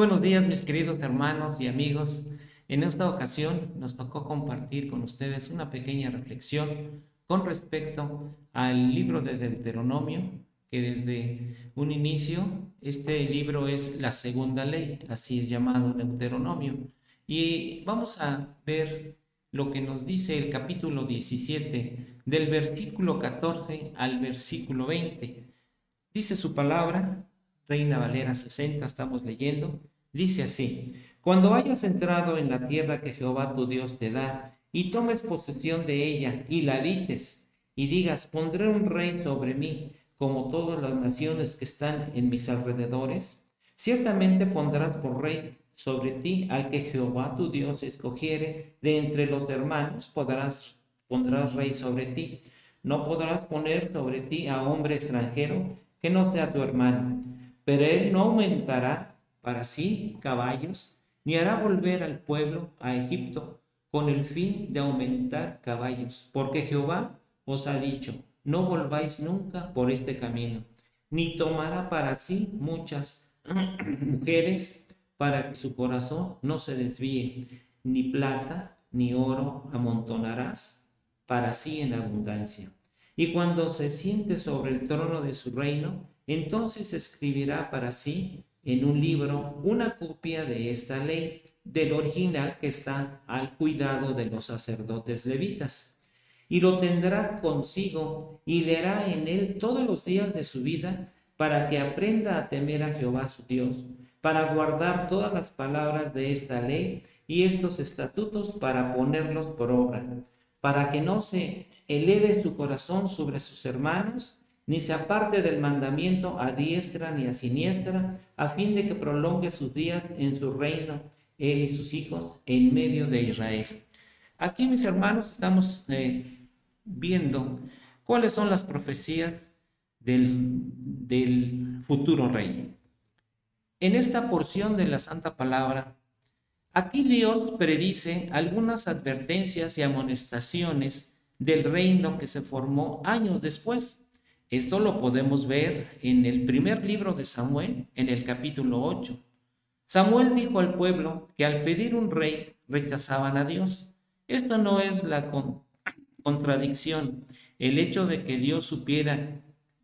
buenos días mis queridos hermanos y amigos. En esta ocasión nos tocó compartir con ustedes una pequeña reflexión con respecto al libro de Deuteronomio, que desde un inicio este libro es la segunda ley, así es llamado Deuteronomio. Y vamos a ver lo que nos dice el capítulo 17, del versículo 14 al versículo 20. Dice su palabra, Reina Valera 60, estamos leyendo, dice así, cuando hayas entrado en la tierra que Jehová tu Dios te da, y tomes posesión de ella, y la habites, y digas, pondré un rey sobre mí, como todas las naciones que están en mis alrededores, ciertamente pondrás por rey sobre ti al que Jehová tu Dios escogiere de entre los hermanos, podrás, pondrás rey sobre ti. No podrás poner sobre ti a hombre extranjero que no sea tu hermano, pero él no aumentará para sí caballos, ni hará volver al pueblo a Egipto con el fin de aumentar caballos, porque Jehová os ha dicho, no volváis nunca por este camino, ni tomará para sí muchas mujeres para que su corazón no se desvíe, ni plata ni oro amontonarás para sí en abundancia. Y cuando se siente sobre el trono de su reino, entonces escribirá para sí en un libro una copia de esta ley, del original que está al cuidado de los sacerdotes levitas. Y lo tendrá consigo y leerá en él todos los días de su vida para que aprenda a temer a Jehová su Dios para guardar todas las palabras de esta ley y estos estatutos para ponerlos por obra, para que no se eleve su corazón sobre sus hermanos, ni se aparte del mandamiento a diestra ni a siniestra, a fin de que prolongue sus días en su reino, él y sus hijos, en medio de Israel. Aquí, mis hermanos, estamos eh, viendo cuáles son las profecías del, del futuro rey en esta porción de la Santa Palabra, aquí Dios predice algunas advertencias y amonestaciones del reino que se formó años después. Esto lo podemos ver en el primer libro de Samuel, en el capítulo 8. Samuel dijo al pueblo que al pedir un rey rechazaban a Dios. Esto no es la contradicción. El hecho de que Dios supiera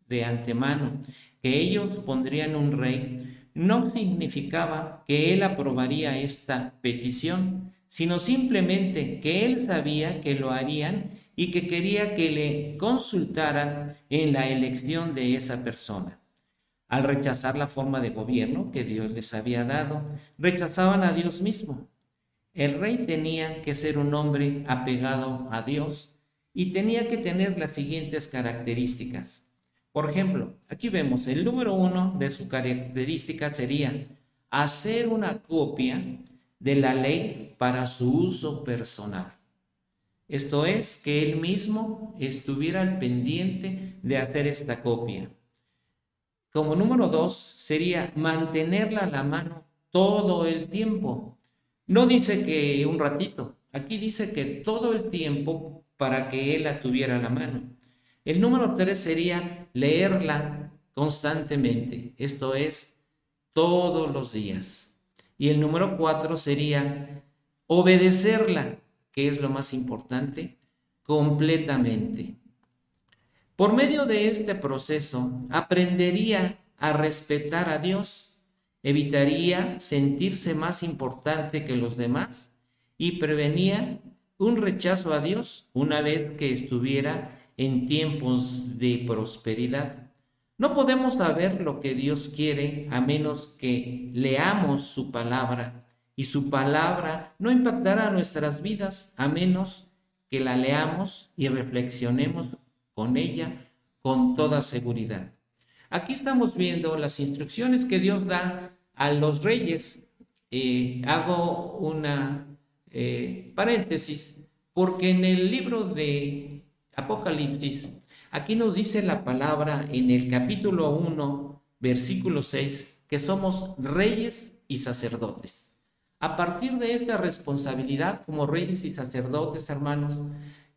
de antemano que ellos pondrían un rey no significaba que él aprobaría esta petición, sino simplemente que él sabía que lo harían y que quería que le consultaran en la elección de esa persona. Al rechazar la forma de gobierno que Dios les había dado, rechazaban a Dios mismo. El rey tenía que ser un hombre apegado a Dios y tenía que tener las siguientes características. Por ejemplo, aquí vemos el número uno de su característica sería hacer una copia de la ley para su uso personal. Esto es, que él mismo estuviera al pendiente de hacer esta copia. Como número dos sería mantenerla a la mano todo el tiempo. No dice que un ratito, aquí dice que todo el tiempo para que él la tuviera a la mano. El número tres sería leerla constantemente, esto es, todos los días. Y el número cuatro sería obedecerla, que es lo más importante, completamente. Por medio de este proceso, aprendería a respetar a Dios, evitaría sentirse más importante que los demás y prevenía un rechazo a Dios una vez que estuviera en tiempos de prosperidad. No podemos saber lo que Dios quiere a menos que leamos su palabra y su palabra no impactará nuestras vidas a menos que la leamos y reflexionemos con ella con toda seguridad. Aquí estamos viendo las instrucciones que Dios da a los reyes. Eh, hago una eh, paréntesis porque en el libro de Apocalipsis, aquí nos dice la palabra en el capítulo 1, versículo 6, que somos reyes y sacerdotes. A partir de esta responsabilidad como reyes y sacerdotes, hermanos,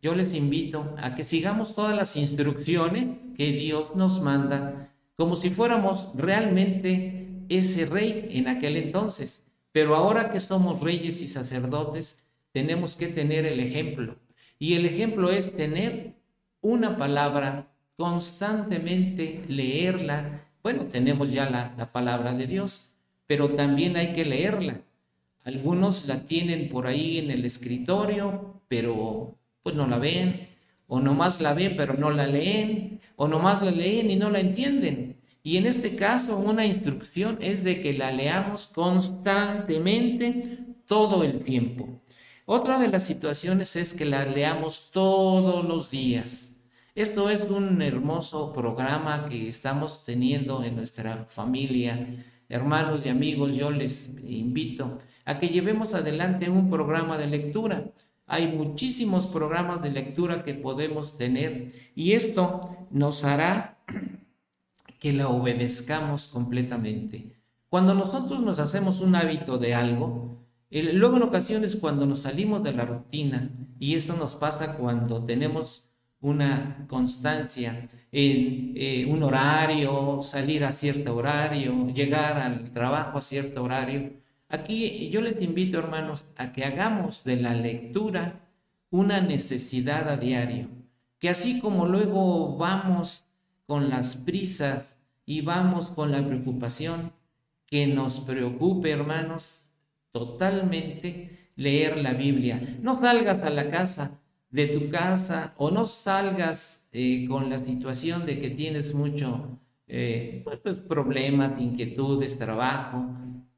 yo les invito a que sigamos todas las instrucciones que Dios nos manda, como si fuéramos realmente ese rey en aquel entonces. Pero ahora que somos reyes y sacerdotes, tenemos que tener el ejemplo. Y el ejemplo es tener una palabra constantemente, leerla. Bueno, tenemos ya la, la palabra de Dios, pero también hay que leerla. Algunos la tienen por ahí en el escritorio, pero pues no la ven, o nomás la ven pero no la leen, o nomás la leen y no la entienden. Y en este caso una instrucción es de que la leamos constantemente todo el tiempo. Otra de las situaciones es que la leamos todos los días. Esto es un hermoso programa que estamos teniendo en nuestra familia. Hermanos y amigos, yo les invito a que llevemos adelante un programa de lectura. Hay muchísimos programas de lectura que podemos tener y esto nos hará que la obedezcamos completamente. Cuando nosotros nos hacemos un hábito de algo, luego en ocasiones cuando nos salimos de la rutina, y esto nos pasa cuando tenemos una constancia en eh, un horario, salir a cierto horario, llegar al trabajo a cierto horario, Aquí yo les invito, hermanos, a que hagamos de la lectura una necesidad a diario, que así como luego vamos con las prisas y vamos con la preocupación, que nos preocupe, hermanos, totalmente leer la Biblia. No salgas a la casa de tu casa o no salgas eh, con la situación de que tienes mucho eh, pues, pues, problemas, inquietudes, trabajo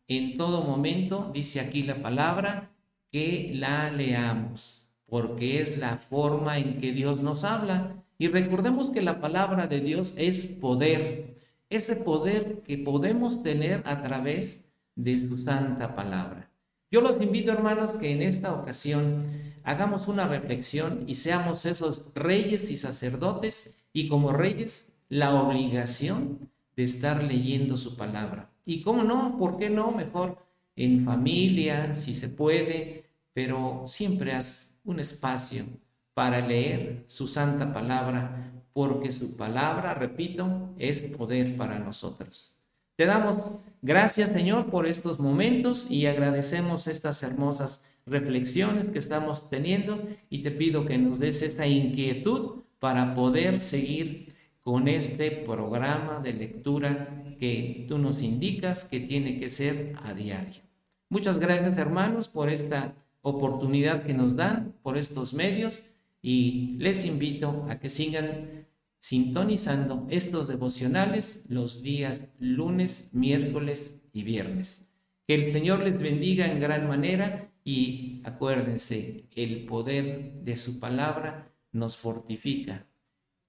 en todo momento, dice aquí la palabra, que la leamos, porque es la forma en que Dios nos habla. Y recordemos que la palabra de Dios es poder, ese poder que podemos tener a través de su santa palabra. Yo los invito, hermanos, que en esta ocasión hagamos una reflexión y seamos esos reyes y sacerdotes y como reyes la obligación de estar leyendo su palabra. Y cómo no, ¿por qué no? Mejor en familia, si se puede, pero siempre haz un espacio para leer su santa palabra, porque su palabra, repito, es poder para nosotros. Te damos gracias, Señor, por estos momentos y agradecemos estas hermosas reflexiones que estamos teniendo y te pido que nos des esta inquietud para poder seguir con este programa de lectura que tú nos indicas que tiene que ser a diario. Muchas gracias hermanos por esta oportunidad que nos dan, por estos medios y les invito a que sigan sintonizando estos devocionales los días lunes, miércoles y viernes. Que el Señor les bendiga en gran manera y acuérdense, el poder de su palabra nos fortifica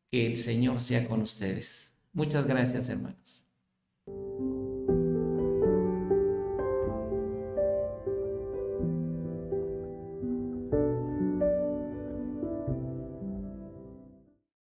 que el Señor sea con ustedes. Muchas gracias, hermanos.